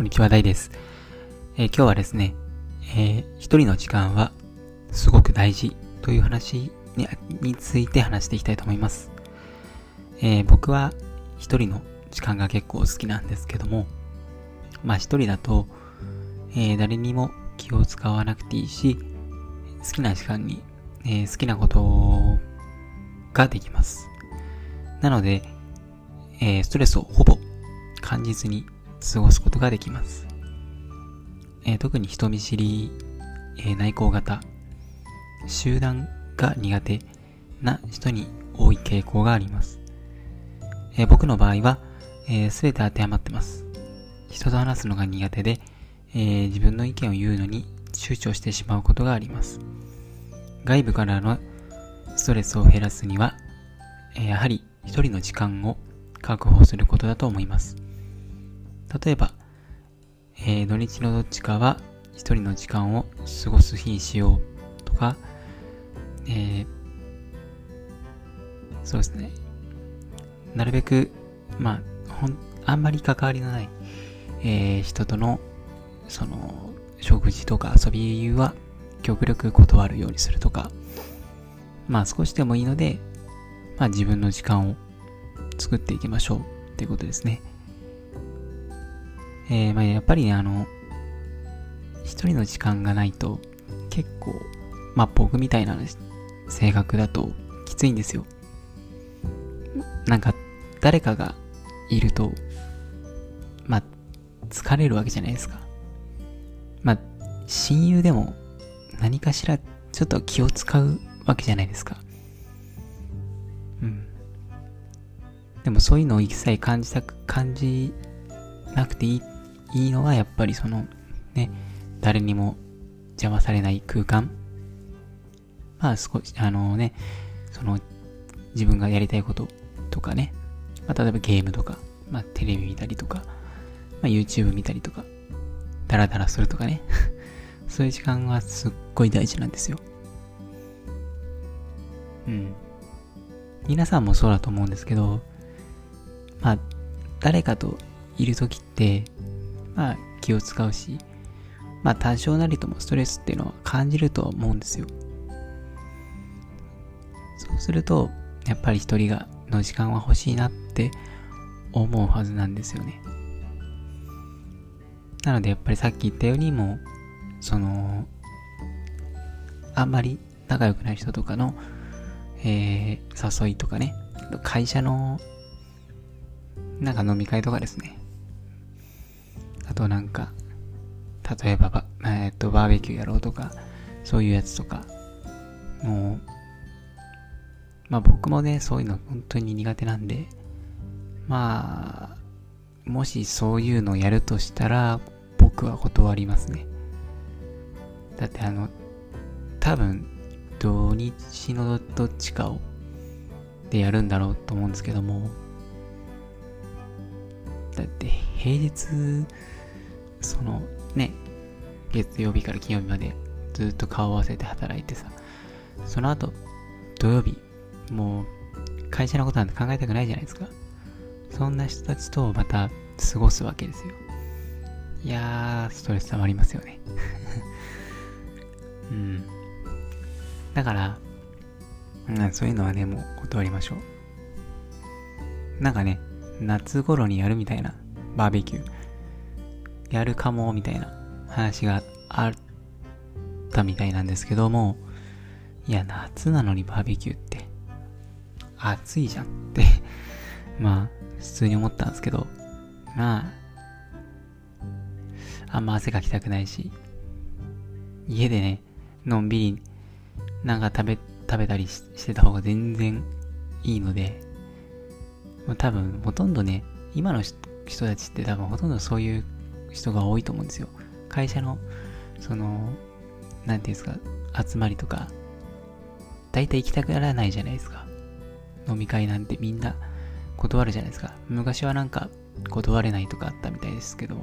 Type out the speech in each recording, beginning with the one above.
こんにちは、大です。えー、今日はですね、えー、一人の時間はすごく大事という話にについて話していきたいと思います。えー、僕は一人の時間が結構好きなんですけども、まあ一人だと、えー、誰にも気を使わなくていいし、好きな時間に、えー、好きなことができます。なので、えー、ストレスをほぼ感じずに過ごすことができます。えー、特に人見知り、えー、内向型、集団が苦手な人に多い傾向があります。えー、僕の場合は、えー、べ、て当てはまってます。人と話すのが苦手で、えー、自分の意見を言うのに躊躇してしまうことがあります。外部からのストレスを減らすには、え、やはり一人の時間を確保することだと思います。例えば、えー、土日のどっちかは一人の時間を過ごす日にしようとか、えー、そうですね。なるべく、まあ、ほん、あんまり関わりのない、えー、人との、その、食事とか遊びは極力断るようにするとか、まあ少しでもいいので、まあ自分の時間を作っていきましょうっていうことですね。えー、まあやっぱりね、あの、一人の時間がないと結構、まあ僕みたいな性格だときついんですよ。なんか誰かがいると、まあ疲れるわけじゃないですか。まあ親友でも何かしらちょっと気を使うわけじゃないですか。うん。でもそういうのを一切感じたく、感じなくていいいいのはやっぱりそのね、誰にも邪魔されない空間。まあ少し、あのね、その自分がやりたいこととかね、まあ、例えばゲームとか、まあテレビ見たりとか、まあ YouTube 見たりとか、ダラダラするとかね。そういう時間はすっごい大事なんですよ。うん。皆さんもそうだと思うんですけど、まあ、誰かといるときって、まあ気を使うし、まあ多少なりともストレスっていうのは感じると思うんですよ。そうすると、やっぱり一人がの時間は欲しいなって思うはずなんですよね。なのでやっぱりさっき言ったようにも、その、あんまり仲良くない人とかの、えー、誘いとかね、会社の、なんか飲み会とかですね。となんか、例えばば、えっ、と、バーベキューやろうとか、そういうやつとか、もう、まあ僕もね、そういうの本当に苦手なんで、まあ、もしそういうのをやるとしたら、僕は断りますね。だってあの、多分、土日のどっちかを、でやるんだろうと思うんですけども、だって平日そのね、月曜日から金曜日までずっと顔を合わせて働いてさ、その後、土曜日、もう会社のことなんて考えたくないじゃないですか。そんな人たちとまた過ごすわけですよ。いやー、ストレス溜まりますよね。うん。だから、うん、そういうのはね、もう断りましょう。なんかね、夏頃にやるみたいな、バーベキュー。やるかも、みたいな話があったみたいなんですけども、いや、夏なのにバーベキューって、暑いじゃんって まあ、普通に思ったんですけど、まあ、あんま汗かきたくないし、家でね、のんびり、なんか食べ、食べたりしてた方が全然いいので、多分、ほとんどね、今の人たちって多分ほとんどそういう人が多いと思うんですよ。会社の、その、なんていうんですか、集まりとか、大体行きたくならないじゃないですか。飲み会なんてみんな断るじゃないですか。昔はなんか断れないとかあったみたいですけど、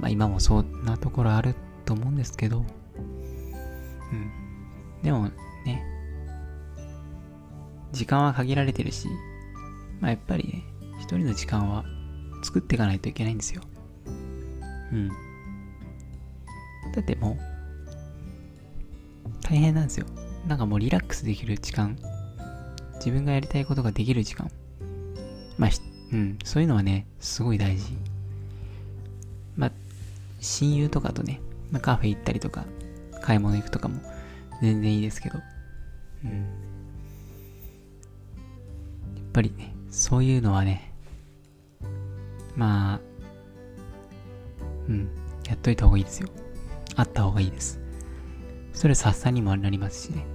まあ今もそんなところあると思うんですけど、うん。でもね、時間は限られてるし、まあやっぱりね、一人の時間は作っていかないといけないんですよ。うん。だってもう、大変なんですよ。なんかもうリラックスできる時間、自分がやりたいことができる時間。まあ、うん、そういうのはね、すごい大事。まあ、親友とかとね、まあ、カフェ行ったりとか、買い物行くとかも全然いいですけど、うん。やっぱりね、そういうのはね、まあ、うん、やっといた方がいいですよ。あった方がいいです。ストレス発散にもなりますしね。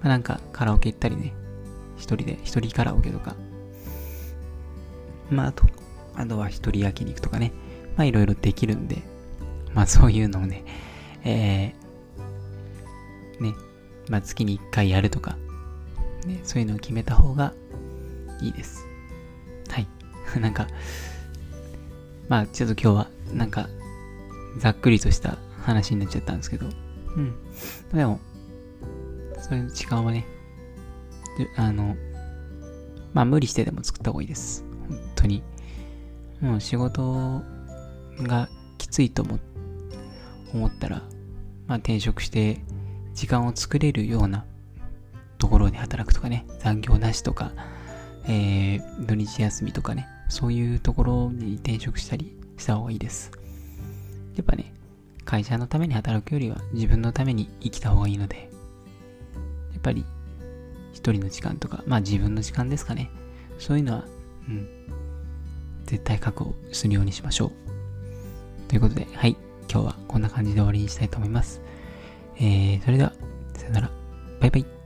まあ、なんかカラオケ行ったりね、一人で、一人カラオケとか。まあ、あと、あとは一人焼肉とかね。まあ、いろいろできるんで、まあ、そういうのをね、えー、ね、まあ、月に一回やるとか、ね、そういうのを決めた方がいいです。はい。なんか、まあ、ちょっと今日は、なんか、ざっくりとした話になっちゃったんですけど、うん。でも、そういう時間はね、あの、まあ無理してでも作った方がいいです。本当に。もう仕事がきついと思思ったら、まあ転職して時間を作れるようなところで働くとかね、残業なしとか、えー、土日休みとかね、そういうところに転職したりした方がいいです。やっぱね、会社のために働くよりは自分のために生きた方がいいので、やっぱり一人の時間とか、まあ自分の時間ですかね。そういうのは、うん、絶対確保するようにしましょう。ということで、はい、今日はこんな感じで終わりにしたいと思います。えー、それでは、さよなら。バイバイ。